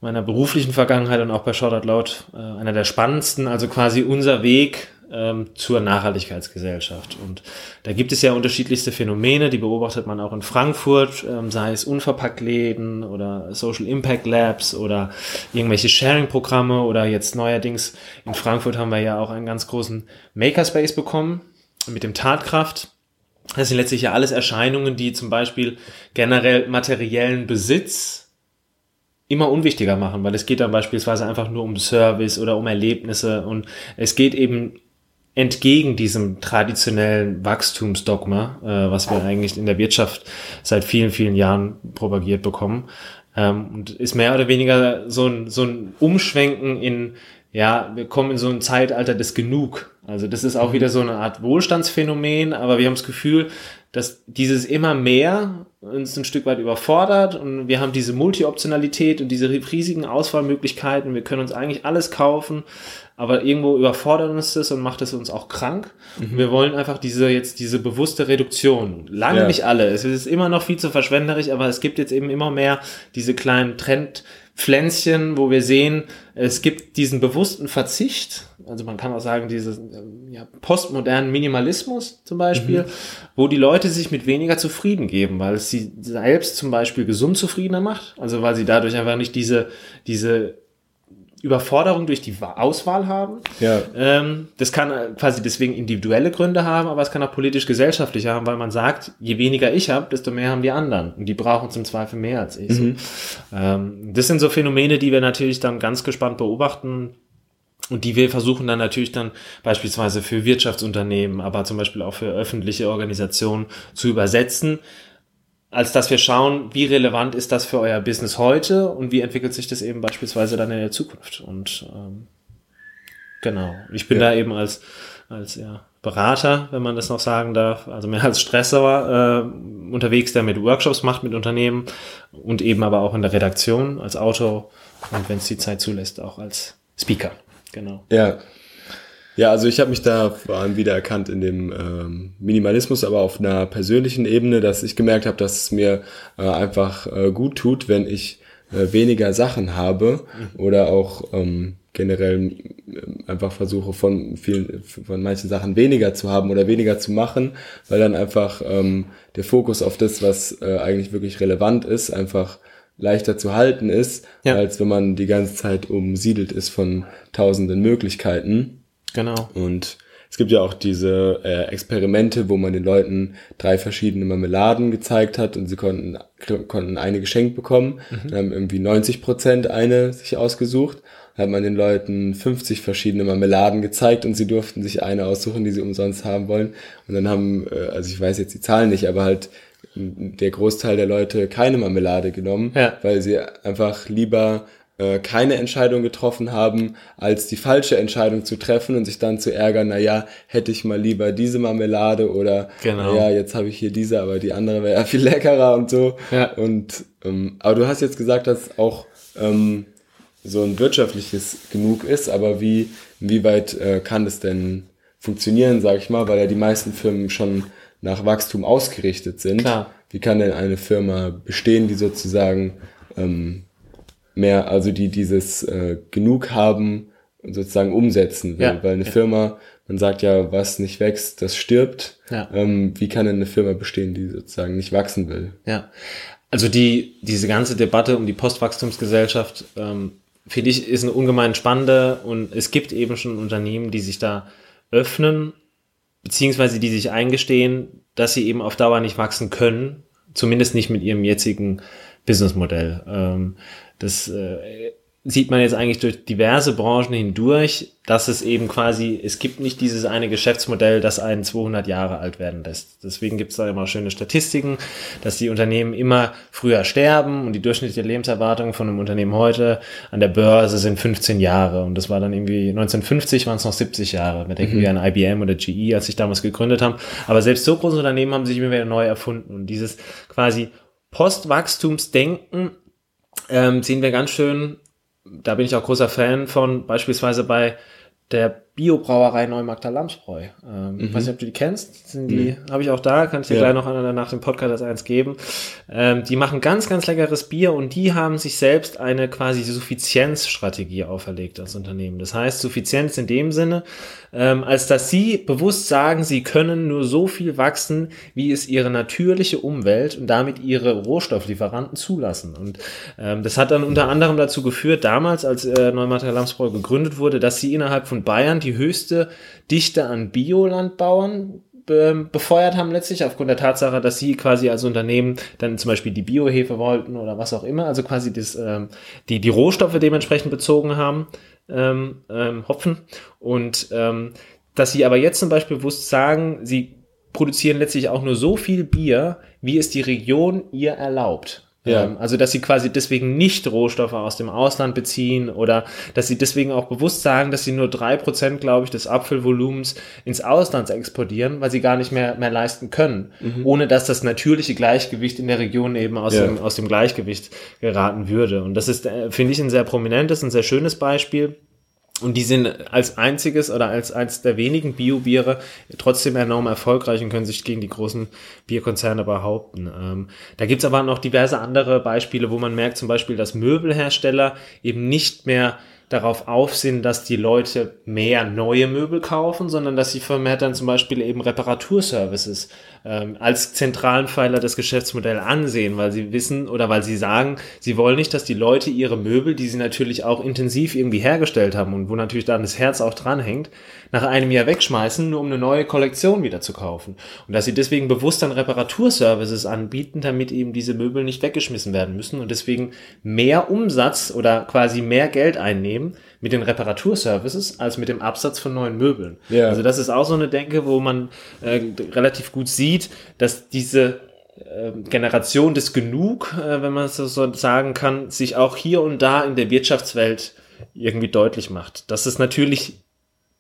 Speaker 2: meiner beruflichen Vergangenheit und auch bei Shoutout Loud äh, einer der spannendsten, also quasi unser Weg ähm, zur Nachhaltigkeitsgesellschaft. Und da gibt es ja unterschiedlichste Phänomene, die beobachtet man auch in Frankfurt, ähm, sei es Unverpacktläden oder Social Impact Labs oder irgendwelche Sharing-Programme oder jetzt neuerdings in Frankfurt haben wir ja auch einen ganz großen Makerspace bekommen mit dem Tatkraft. Das sind letztlich ja alles Erscheinungen, die zum Beispiel generell materiellen Besitz immer unwichtiger machen, weil es geht dann beispielsweise einfach nur um Service oder um Erlebnisse und es geht eben entgegen diesem traditionellen Wachstumsdogma, äh, was wir eigentlich in der Wirtschaft seit vielen, vielen Jahren propagiert bekommen. Ähm, und ist mehr oder weniger so ein, so ein Umschwenken in, ja, wir kommen in so ein Zeitalter des Genug. Also das ist auch wieder so eine Art Wohlstandsphänomen, aber wir haben das Gefühl, dass dieses immer mehr uns ein Stück weit überfordert und wir haben diese Multi-Optionalität und diese riesigen Auswahlmöglichkeiten. Wir können uns eigentlich alles kaufen, aber irgendwo überfordert uns das und macht es uns auch krank. Mhm. Wir wollen einfach diese jetzt diese bewusste Reduktion. Lange ja. nicht alle. Es ist immer noch viel zu verschwenderisch, aber es gibt jetzt eben immer mehr diese kleinen Trend Pflänzchen, wo wir sehen, es gibt diesen bewussten Verzicht, also man kann auch sagen, diesen ja, postmodernen Minimalismus zum Beispiel, mhm. wo die Leute sich mit weniger zufrieden geben, weil es sie selbst zum Beispiel gesund zufriedener macht, also weil sie dadurch einfach nicht diese, diese Überforderung durch die Auswahl haben. Ja. Ähm, das kann quasi deswegen individuelle Gründe haben, aber es kann auch politisch-gesellschaftliche haben, weil man sagt, je weniger ich habe, desto mehr haben die anderen. Und die brauchen zum Zweifel mehr als ich. Mhm. Ähm, das sind so Phänomene, die wir natürlich dann ganz gespannt beobachten. Und die wir versuchen dann natürlich dann beispielsweise für Wirtschaftsunternehmen, aber zum Beispiel auch für öffentliche Organisationen zu übersetzen, als dass wir schauen, wie relevant ist das für euer Business heute und wie entwickelt sich das eben beispielsweise dann in der Zukunft. Und ähm, genau, ich bin ja. da eben als, als ja, Berater, wenn man das noch sagen darf, also mehr als Stressor äh, unterwegs, der mit Workshops macht mit Unternehmen und eben aber auch in der Redaktion als Autor und wenn es die Zeit zulässt, auch als Speaker. Genau.
Speaker 1: Ja, ja, also ich habe mich da vor allem wieder erkannt in dem ähm, Minimalismus, aber auf einer persönlichen Ebene, dass ich gemerkt habe, dass es mir äh, einfach äh, gut tut, wenn ich äh, weniger Sachen habe mhm. oder auch ähm, generell äh, einfach versuche von vielen von manchen Sachen weniger zu haben oder weniger zu machen, weil dann einfach ähm, der Fokus auf das, was äh, eigentlich wirklich relevant ist, einfach leichter zu halten ist, ja. als wenn man die ganze Zeit umsiedelt ist von tausenden Möglichkeiten.
Speaker 2: Genau.
Speaker 1: Und es gibt ja auch diese äh, Experimente, wo man den Leuten drei verschiedene Marmeladen gezeigt hat und sie konnten, konnten eine geschenkt bekommen. Mhm. Dann haben irgendwie 90 Prozent eine sich ausgesucht. Dann hat man den Leuten 50 verschiedene Marmeladen gezeigt und sie durften sich eine aussuchen, die sie umsonst haben wollen. Und dann haben, äh, also ich weiß jetzt die Zahlen nicht, aber halt der Großteil der Leute keine Marmelade genommen, ja. weil sie einfach lieber äh, keine Entscheidung getroffen haben, als die falsche Entscheidung zu treffen und sich dann zu ärgern, na ja, hätte ich mal lieber diese Marmelade oder genau. ja, jetzt habe ich hier diese, aber die andere wäre ja viel leckerer und so. Ja. Und ähm, aber du hast jetzt gesagt, dass auch ähm, so ein wirtschaftliches genug ist, aber wie, wie weit äh, kann das denn funktionieren, sag ich mal, weil ja die meisten Firmen schon nach Wachstum ausgerichtet sind. Klar. Wie kann denn eine Firma bestehen, die sozusagen ähm, mehr, also die dieses äh, genug haben und sozusagen umsetzen will. Ja, Weil eine ja. Firma, man sagt ja, was nicht wächst, das stirbt. Ja. Ähm, wie kann denn eine Firma bestehen, die sozusagen nicht wachsen will?
Speaker 2: Ja. Also die, diese ganze Debatte um die Postwachstumsgesellschaft, ähm, finde ich, ist eine ungemein spannende und es gibt eben schon Unternehmen, die sich da öffnen, beziehungsweise die sich eingestehen, dass sie eben auf Dauer nicht wachsen können, zumindest nicht mit ihrem jetzigen Businessmodell. Ähm, das äh, sieht man jetzt eigentlich durch diverse Branchen hindurch, dass es eben quasi, es gibt nicht dieses eine Geschäftsmodell, das einen 200 Jahre alt werden lässt. Deswegen gibt es da immer schöne Statistiken, dass die Unternehmen immer früher sterben und die durchschnittliche Lebenserwartung von einem Unternehmen heute an der Börse sind 15 Jahre und das war dann irgendwie 1950 waren es noch 70 Jahre. Wir denken mhm. wir an IBM oder GE, als sich damals gegründet haben. Aber selbst so große Unternehmen haben sich immer wieder neu erfunden und dieses quasi Postwachstumsdenken ähm, sehen wir ganz schön da bin ich auch großer Fan von, beispielsweise bei der Biobrauerei Neumarkter Lamsbräu. Ähm, mhm. Weiß nicht, ob du die kennst. Sind die, mhm. habe ich auch da, kann ich dir ja. gleich noch nach dem Podcast das eins geben. Ähm, die machen ganz, ganz leckeres Bier und die haben sich selbst eine quasi Suffizienzstrategie auferlegt als Unternehmen. Das heißt, Suffizienz in dem Sinne, ähm, als dass sie bewusst sagen, sie können nur so viel wachsen, wie es ihre natürliche Umwelt und damit ihre Rohstofflieferanten zulassen. Und ähm, das hat dann unter anderem dazu geführt, damals, als äh, Neumarkter Lamsbräu gegründet wurde, dass sie innerhalb von Bayern die die höchste Dichte an Biolandbauern befeuert haben letztlich aufgrund der Tatsache, dass sie quasi als Unternehmen dann zum Beispiel die Biohefe wollten oder was auch immer, also quasi das, ähm, die, die Rohstoffe dementsprechend bezogen haben, ähm, ähm, Hopfen und ähm, dass sie aber jetzt zum Beispiel bewusst sagen, sie produzieren letztlich auch nur so viel Bier, wie es die Region ihr erlaubt. Ja. Ähm, also, dass sie quasi deswegen nicht Rohstoffe aus dem Ausland beziehen oder dass sie deswegen auch bewusst sagen, dass sie nur drei Prozent, glaube ich, des Apfelvolumens ins Ausland exportieren, weil sie gar nicht mehr, mehr leisten können, mhm. ohne dass das natürliche Gleichgewicht in der Region eben aus, ja. dem, aus dem Gleichgewicht geraten würde. Und das ist, äh, finde ich, ein sehr prominentes, ein sehr schönes Beispiel. Und die sind als einziges oder als eins der wenigen Bio-Biere trotzdem enorm erfolgreich und können sich gegen die großen Bierkonzerne behaupten. Ähm, da gibt's aber noch diverse andere Beispiele, wo man merkt zum Beispiel, dass Möbelhersteller eben nicht mehr darauf aufsehen, dass die Leute mehr neue Möbel kaufen, sondern dass sie vermehrt dann zum Beispiel eben Reparaturservices ähm, als zentralen Pfeiler des Geschäftsmodells ansehen, weil sie wissen oder weil sie sagen, sie wollen nicht, dass die Leute ihre Möbel, die sie natürlich auch intensiv irgendwie hergestellt haben und wo natürlich dann das Herz auch dranhängt, nach einem Jahr wegschmeißen, nur um eine neue Kollektion wieder zu kaufen. Und dass sie deswegen bewusst dann Reparaturservices anbieten, damit eben diese Möbel nicht weggeschmissen werden müssen und deswegen mehr Umsatz oder quasi mehr Geld einnehmen mit den Reparaturservices als mit dem Absatz von neuen Möbeln. Ja. Also das ist auch so eine Denke, wo man äh, relativ gut sieht, dass diese äh, Generation des Genug, äh, wenn man es so sagen kann, sich auch hier und da in der Wirtschaftswelt irgendwie deutlich macht. Dass es natürlich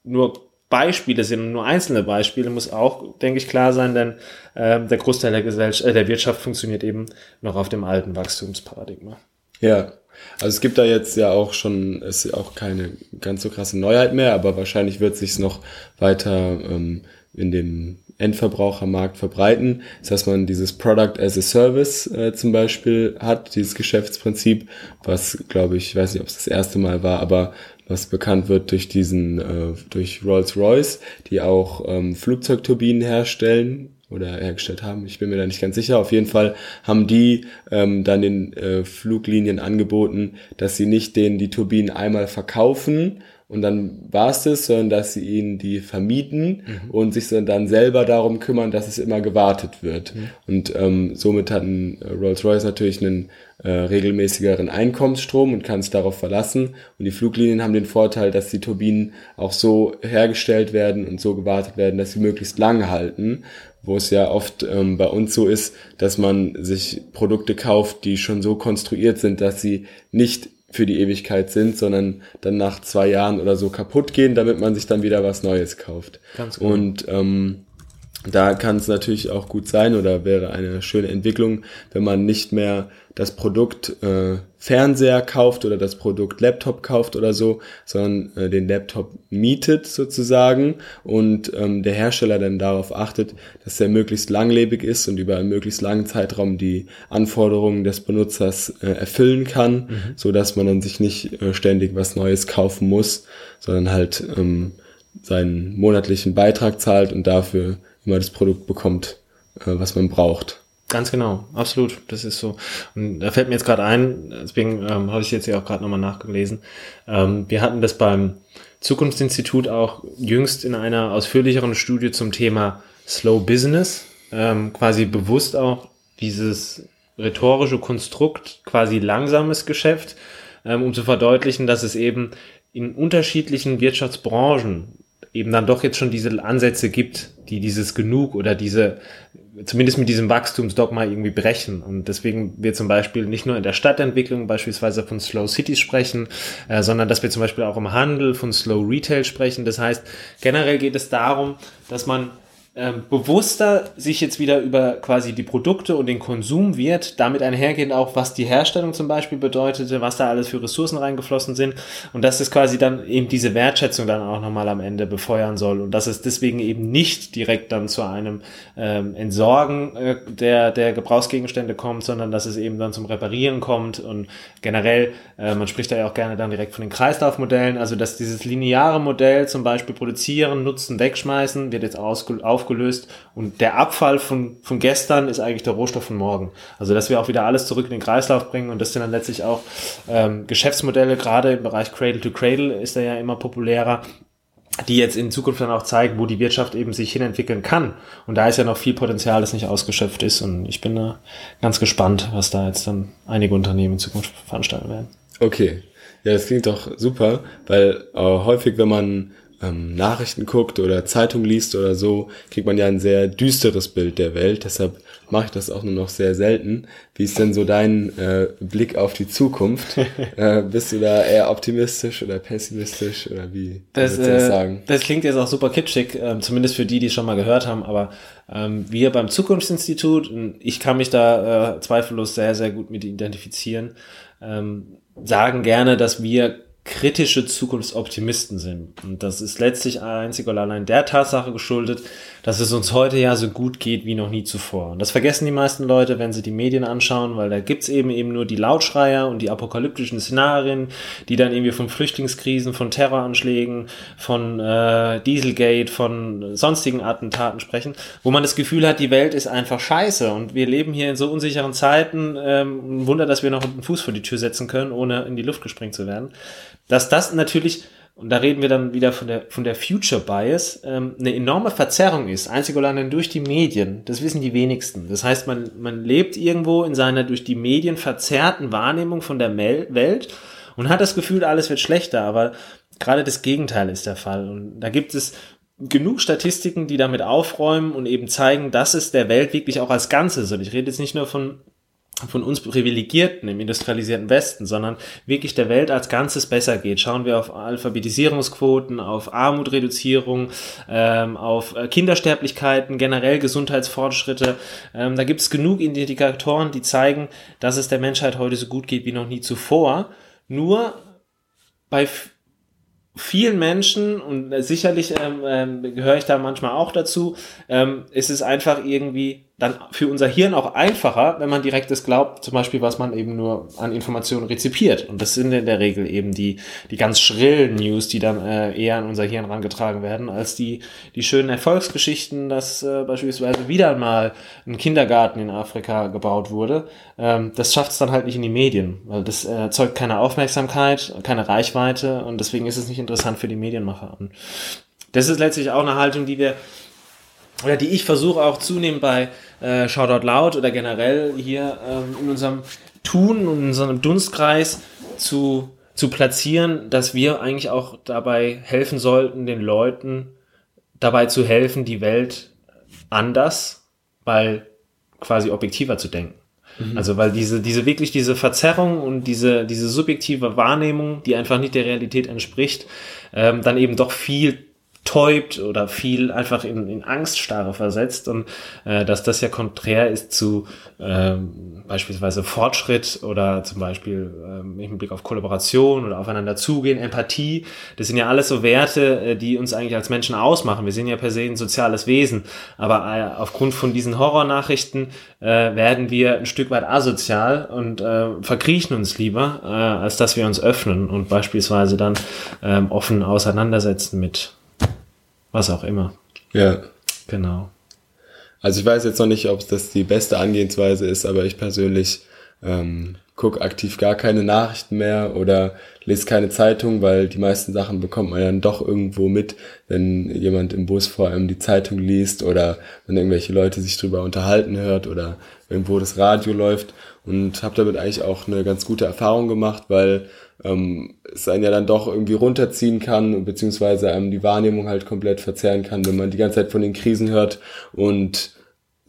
Speaker 2: nur Beispiele sind und nur einzelne Beispiele, muss auch, denke ich, klar sein, denn äh, der Großteil der, Gesellschaft, äh, der Wirtschaft funktioniert eben noch auf dem alten Wachstumsparadigma.
Speaker 1: Ja, also es gibt da jetzt ja auch schon, ist ja auch keine ganz so krasse Neuheit mehr, aber wahrscheinlich wird sich noch weiter ähm, in dem Endverbrauchermarkt verbreiten. Das heißt, man dieses Product as a Service äh, zum Beispiel hat, dieses Geschäftsprinzip, was glaube ich, weiß nicht, ob es das erste Mal war, aber was bekannt wird durch diesen, äh, durch Rolls-Royce, die auch ähm, Flugzeugturbinen herstellen, oder hergestellt haben. Ich bin mir da nicht ganz sicher. Auf jeden Fall haben die ähm, dann den äh, Fluglinien angeboten, dass sie nicht denen die Turbinen einmal verkaufen und dann war es das, sondern dass sie ihnen die vermieten mhm. und sich dann selber darum kümmern, dass es immer gewartet wird. Mhm. Und ähm, somit hat ein äh, Rolls-Royce natürlich einen äh, regelmäßigeren Einkommensstrom und kann es darauf verlassen. Und die Fluglinien haben den Vorteil, dass die Turbinen auch so hergestellt werden und so gewartet werden, dass sie möglichst lange halten wo es ja oft ähm, bei uns so ist, dass man sich Produkte kauft, die schon so konstruiert sind, dass sie nicht für die Ewigkeit sind, sondern dann nach zwei Jahren oder so kaputt gehen, damit man sich dann wieder was Neues kauft. Ganz gut. Und ähm, da kann es natürlich auch gut sein oder wäre eine schöne Entwicklung, wenn man nicht mehr das Produkt äh, Fernseher kauft oder das Produkt Laptop kauft oder so, sondern äh, den Laptop mietet sozusagen und ähm, der Hersteller dann darauf achtet, dass er möglichst langlebig ist und über einen möglichst langen Zeitraum die Anforderungen des Benutzers äh, erfüllen kann, mhm. so dass man dann sich nicht äh, ständig was Neues kaufen muss, sondern halt ähm, seinen monatlichen Beitrag zahlt und dafür immer das Produkt bekommt, äh, was man braucht.
Speaker 2: Ganz genau, absolut, das ist so. Und da fällt mir jetzt gerade ein, deswegen ähm, habe ich jetzt ja auch gerade nochmal nachgelesen. Ähm, wir hatten das beim Zukunftsinstitut auch jüngst in einer ausführlicheren Studie zum Thema Slow Business, ähm, quasi bewusst auch dieses rhetorische Konstrukt, quasi langsames Geschäft, ähm, um zu verdeutlichen, dass es eben in unterschiedlichen Wirtschaftsbranchen eben dann doch jetzt schon diese Ansätze gibt, die dieses Genug oder diese, zumindest mit diesem Wachstumsdogma irgendwie brechen. Und deswegen wir zum Beispiel nicht nur in der Stadtentwicklung beispielsweise von Slow Cities sprechen, äh, sondern dass wir zum Beispiel auch im Handel von Slow Retail sprechen. Das heißt, generell geht es darum, dass man ähm, bewusster sich jetzt wieder über quasi die Produkte und den Konsum wird, damit einhergehend auch, was die Herstellung zum Beispiel bedeutete, was da alles für Ressourcen reingeflossen sind. Und dass es quasi dann eben diese Wertschätzung dann auch nochmal am Ende befeuern soll. Und dass es deswegen eben nicht direkt dann zu einem ähm, Entsorgen äh, der, der Gebrauchsgegenstände kommt, sondern dass es eben dann zum Reparieren kommt. Und generell, äh, man spricht da ja auch gerne dann direkt von den Kreislaufmodellen, also dass dieses lineare Modell zum Beispiel produzieren, nutzen, wegschmeißen, wird jetzt aufgelöst aufgelöst und der Abfall von, von gestern ist eigentlich der Rohstoff von morgen. Also dass wir auch wieder alles zurück in den Kreislauf bringen und das sind dann letztlich auch ähm, Geschäftsmodelle, gerade im Bereich Cradle to Cradle ist er ja immer populärer, die jetzt in Zukunft dann auch zeigen, wo die Wirtschaft eben sich hinentwickeln kann. Und da ist ja noch viel Potenzial, das nicht ausgeschöpft ist. Und ich bin da ganz gespannt, was da jetzt dann einige Unternehmen in Zukunft veranstalten werden.
Speaker 1: Okay. Ja, das klingt doch super, weil äh, häufig, wenn man ähm, Nachrichten guckt oder Zeitung liest oder so, kriegt man ja ein sehr düsteres Bild der Welt. Deshalb mache ich das auch nur noch sehr selten. Wie ist denn so dein äh, Blick auf die Zukunft? äh, bist du da eher optimistisch oder pessimistisch oder wie
Speaker 2: das, würdest du das äh, sagen? das klingt jetzt auch super kitschig, äh, zumindest für die, die es schon mal gehört haben, aber ähm, wir beim Zukunftsinstitut, ich kann mich da äh, zweifellos sehr, sehr gut mit identifizieren, ähm, sagen gerne, dass wir kritische Zukunftsoptimisten sind. Und das ist letztlich einzig und allein der Tatsache geschuldet, dass es uns heute ja so gut geht wie noch nie zuvor. Und das vergessen die meisten Leute, wenn sie die Medien anschauen, weil da gibt's eben eben nur die Lautschreier und die apokalyptischen Szenarien, die dann irgendwie von Flüchtlingskrisen, von Terroranschlägen, von äh, Dieselgate, von sonstigen Attentaten sprechen, wo man das Gefühl hat, die Welt ist einfach scheiße und wir leben hier in so unsicheren Zeiten. Ähm, Wunder, dass wir noch einen Fuß vor die Tür setzen können, ohne in die Luft gesprengt zu werden. Dass das natürlich und da reden wir dann wieder von der, von der Future Bias, ähm, eine enorme Verzerrung ist, einzig und allein durch die Medien. Das wissen die wenigsten. Das heißt, man, man lebt irgendwo in seiner durch die Medien verzerrten Wahrnehmung von der Welt und hat das Gefühl, alles wird schlechter, aber gerade das Gegenteil ist der Fall. Und da gibt es genug Statistiken, die damit aufräumen und eben zeigen, dass es der Welt wirklich auch als Ganzes, und ich rede jetzt nicht nur von von uns Privilegierten im industrialisierten Westen, sondern wirklich der Welt als Ganzes besser geht. Schauen wir auf Alphabetisierungsquoten, auf Armutreduzierung, ähm, auf äh, Kindersterblichkeiten, generell Gesundheitsfortschritte. Ähm, da gibt es genug Indikatoren, die zeigen, dass es der Menschheit heute so gut geht wie noch nie zuvor. Nur bei vielen Menschen, und sicherlich ähm, ähm, gehöre ich da manchmal auch dazu, ähm, ist es einfach irgendwie dann für unser Hirn auch einfacher, wenn man direkt das glaubt, zum Beispiel, was man eben nur an Informationen rezipiert. Und das sind in der Regel eben die, die ganz schrillen News, die dann äh, eher an unser Hirn rangetragen werden, als die, die schönen Erfolgsgeschichten, dass äh, beispielsweise wieder mal ein Kindergarten in Afrika gebaut wurde. Ähm, das schafft es dann halt nicht in die Medien, weil das äh, erzeugt keine Aufmerksamkeit, keine Reichweite und deswegen ist es nicht interessant für die Medienmacher. Und das ist letztlich auch eine Haltung, die wir oder die ich versuche auch zunehmend bei äh, Shoutout Loud oder generell hier ähm, in unserem Tun und in unserem Dunstkreis zu, zu platzieren, dass wir eigentlich auch dabei helfen sollten, den Leuten dabei zu helfen, die Welt anders, weil quasi objektiver zu denken. Mhm. Also weil diese, diese wirklich diese Verzerrung und diese, diese subjektive Wahrnehmung, die einfach nicht der Realität entspricht, ähm, dann eben doch viel täubt oder viel einfach in, in Angststarre versetzt und äh, dass das ja konträr ist zu ähm, beispielsweise Fortschritt oder zum Beispiel ähm, im Blick auf Kollaboration oder aufeinander zugehen, Empathie, das sind ja alles so Werte, äh, die uns eigentlich als Menschen ausmachen. Wir sind ja per se ein soziales Wesen, aber äh, aufgrund von diesen Horrornachrichten äh, werden wir ein Stück weit asozial und äh, verkriechen uns lieber, äh, als dass wir uns öffnen und beispielsweise dann äh, offen auseinandersetzen mit was auch immer.
Speaker 1: Ja.
Speaker 2: Genau.
Speaker 1: Also ich weiß jetzt noch nicht, ob das die beste Angehensweise ist, aber ich persönlich ähm, gucke aktiv gar keine Nachrichten mehr oder lese keine Zeitung, weil die meisten Sachen bekommt man dann doch irgendwo mit, wenn jemand im Bus vor allem die Zeitung liest oder wenn irgendwelche Leute sich drüber unterhalten hört oder irgendwo das Radio läuft und habe damit eigentlich auch eine ganz gute Erfahrung gemacht, weil ähm, es einen ja dann doch irgendwie runterziehen kann, beziehungsweise einem die Wahrnehmung halt komplett verzerren kann, wenn man die ganze Zeit von den Krisen hört und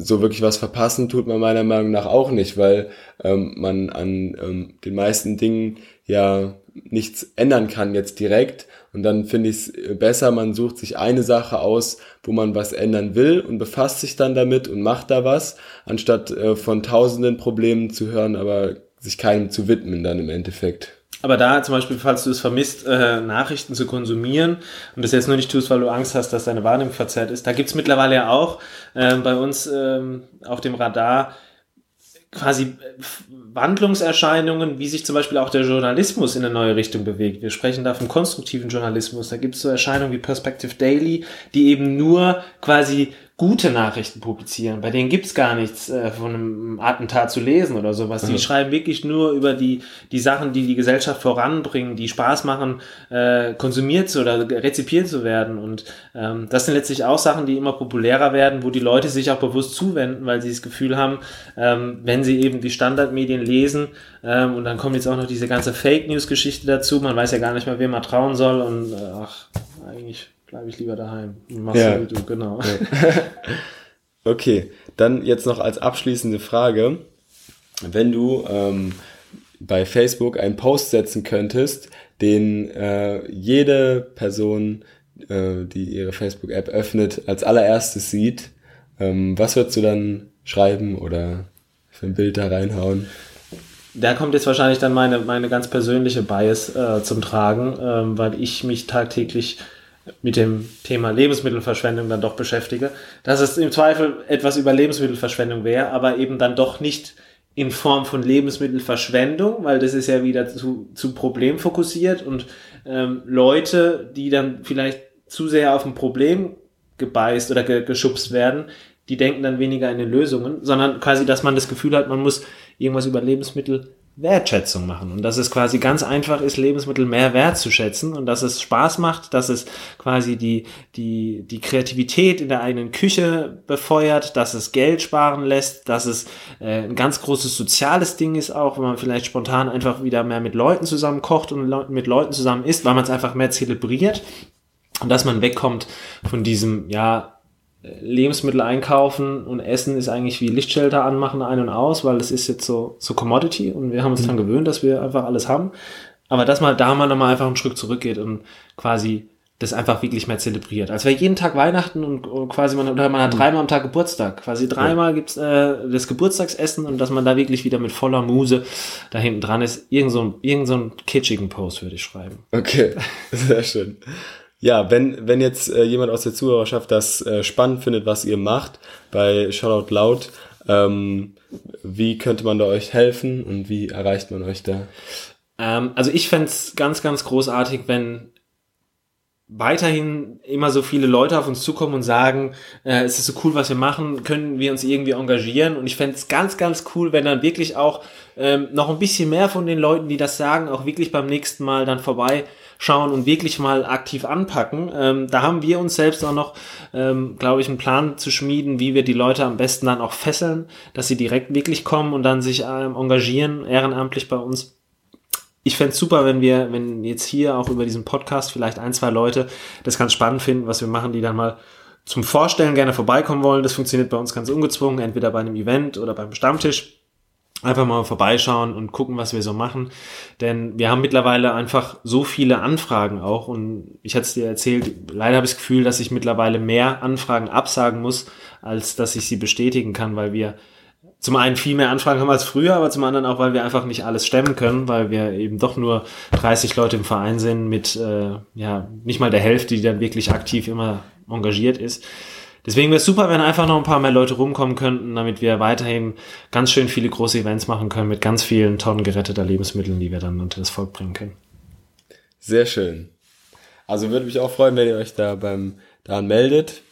Speaker 1: so wirklich was verpassen tut man meiner Meinung nach auch nicht, weil ähm, man an ähm, den meisten Dingen ja nichts ändern kann jetzt direkt. Und dann finde ich es besser, man sucht sich eine Sache aus, wo man was ändern will und befasst sich dann damit und macht da was, anstatt äh, von tausenden Problemen zu hören, aber sich keinem zu widmen dann im Endeffekt.
Speaker 2: Aber da zum Beispiel, falls du es vermisst, äh, Nachrichten zu konsumieren und das jetzt nur nicht tust, weil du Angst hast, dass deine Wahrnehmung verzerrt ist, da gibt's mittlerweile ja auch äh, bei uns ähm, auf dem Radar quasi äh, Wandlungserscheinungen, wie sich zum Beispiel auch der Journalismus in eine neue Richtung bewegt. Wir sprechen da vom konstruktiven Journalismus. Da gibt es so Erscheinungen wie Perspective Daily, die eben nur quasi gute Nachrichten publizieren. Bei denen gibt's gar nichts äh, von einem Attentat zu lesen oder sowas. Die mhm. schreiben wirklich nur über die, die Sachen, die die Gesellschaft voranbringen, die Spaß machen, äh, konsumiert zu oder rezipiert zu werden. Und ähm, das sind letztlich auch Sachen, die immer populärer werden, wo die Leute sich auch bewusst zuwenden, weil sie das Gefühl haben, ähm, wenn sie eben die Standardmedien lesen, ähm, und dann kommt jetzt auch noch diese ganze Fake News-Geschichte dazu, man weiß ja gar nicht mehr, wem man trauen soll und äh, ach, eigentlich bleibe ich lieber daheim ja. wie du, genau. Ja.
Speaker 1: okay, dann jetzt noch als abschließende Frage. Wenn du ähm, bei Facebook einen Post setzen könntest, den äh, jede Person, äh, die ihre Facebook-App öffnet, als allererstes sieht, ähm, was würdest du dann schreiben oder für ein Bild da reinhauen?
Speaker 2: Da kommt jetzt wahrscheinlich dann meine, meine ganz persönliche Bias äh, zum Tragen, ähm, weil ich mich tagtäglich mit dem Thema Lebensmittelverschwendung dann doch beschäftige, dass es im Zweifel etwas über Lebensmittelverschwendung wäre, aber eben dann doch nicht in Form von Lebensmittelverschwendung, weil das ist ja wieder zu, zu problemfokussiert und ähm, Leute, die dann vielleicht zu sehr auf ein Problem gebeißt oder ge geschubst werden, die denken dann weniger in den Lösungen, sondern quasi, dass man das Gefühl hat, man muss irgendwas über Lebensmittel Wertschätzung machen und dass es quasi ganz einfach ist, Lebensmittel mehr wertzuschätzen und dass es Spaß macht, dass es quasi die, die, die Kreativität in der eigenen Küche befeuert, dass es Geld sparen lässt, dass es äh, ein ganz großes soziales Ding ist auch, wenn man vielleicht spontan einfach wieder mehr mit Leuten zusammen kocht und mit Leuten zusammen isst, weil man es einfach mehr zelebriert und dass man wegkommt von diesem, ja, Lebensmittel einkaufen und essen ist eigentlich wie Lichtschalter anmachen ein und aus, weil das ist jetzt so, so Commodity und wir haben uns mhm. daran gewöhnt, dass wir einfach alles haben. Aber dass man da mal nochmal einfach einen Schritt zurückgeht und quasi das einfach wirklich mehr zelebriert. Als wäre jeden Tag Weihnachten und, quasi man, oder man hat mhm. dreimal am Tag Geburtstag. Quasi dreimal gibt's äh, das Geburtstagsessen und dass man da wirklich wieder mit voller Muse da hinten dran ist. Irgend so, irgend so einen kitschigen Post würde ich schreiben.
Speaker 1: Okay, sehr schön. Ja, wenn, wenn jetzt äh, jemand aus der Zuhörerschaft das äh, spannend findet, was ihr macht bei Shoutout Loud, ähm, wie könnte man da euch helfen und wie erreicht man euch da?
Speaker 2: Ähm, also ich fände ganz, ganz großartig, wenn weiterhin immer so viele Leute auf uns zukommen und sagen, äh, es ist so cool, was wir machen, können wir uns irgendwie engagieren. Und ich fände es ganz, ganz cool, wenn dann wirklich auch ähm, noch ein bisschen mehr von den Leuten, die das sagen, auch wirklich beim nächsten Mal dann vorbei schauen und wirklich mal aktiv anpacken. Ähm, da haben wir uns selbst auch noch, ähm, glaube ich, einen Plan zu schmieden, wie wir die Leute am besten dann auch fesseln, dass sie direkt wirklich kommen und dann sich ähm, engagieren, ehrenamtlich bei uns. Ich fände super, wenn wir, wenn jetzt hier auch über diesen Podcast vielleicht ein, zwei Leute das ganz spannend finden, was wir machen, die dann mal zum Vorstellen gerne vorbeikommen wollen. Das funktioniert bei uns ganz ungezwungen, entweder bei einem Event oder beim Stammtisch einfach mal vorbeischauen und gucken, was wir so machen. Denn wir haben mittlerweile einfach so viele Anfragen auch. Und ich hatte es dir erzählt, leider habe ich das Gefühl, dass ich mittlerweile mehr Anfragen absagen muss, als dass ich sie bestätigen kann, weil wir zum einen viel mehr Anfragen haben als früher, aber zum anderen auch, weil wir einfach nicht alles stemmen können, weil wir eben doch nur 30 Leute im Verein sind mit äh, ja nicht mal der Hälfte, die dann wirklich aktiv immer engagiert ist. Deswegen wäre es super, wenn einfach noch ein paar mehr Leute rumkommen könnten, damit wir weiterhin ganz schön viele große Events machen können mit ganz vielen Tonnen geretteter Lebensmitteln, die wir dann unter das Volk bringen können.
Speaker 1: Sehr schön. Also würde mich auch freuen, wenn ihr euch da beim daran meldet.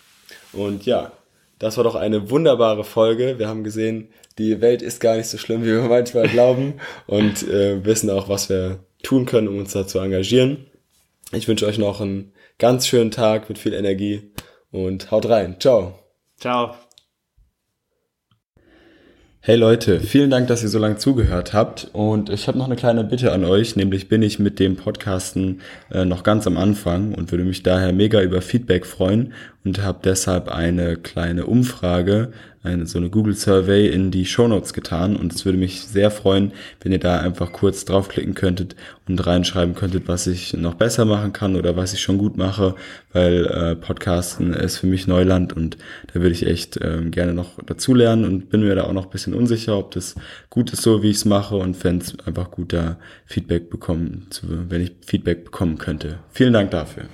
Speaker 1: Und ja, das war doch eine wunderbare Folge. Wir haben gesehen, die Welt ist gar nicht so schlimm, wie wir manchmal glauben und äh, wissen auch, was wir tun können, um uns da zu engagieren. Ich wünsche euch noch einen ganz schönen Tag mit viel Energie und haut rein. Ciao.
Speaker 2: Ciao.
Speaker 1: Hey Leute, vielen Dank, dass ihr so lange zugehört habt. Und ich habe noch eine kleine Bitte an euch, nämlich bin ich mit dem Podcasten äh, noch ganz am Anfang und würde mich daher mega über Feedback freuen und habe deshalb eine kleine Umfrage eine, so eine Google Survey in die Show Notes getan und es würde mich sehr freuen, wenn ihr da einfach kurz draufklicken könntet und reinschreiben könntet, was ich noch besser machen kann oder was ich schon gut mache, weil äh, Podcasten ist für mich Neuland und da würde ich echt ähm, gerne noch dazulernen und bin mir da auch noch ein bisschen unsicher, ob das gut ist so, wie ich es mache und fände es einfach gut, da Feedback bekommen, zu, wenn ich Feedback bekommen könnte. Vielen Dank dafür.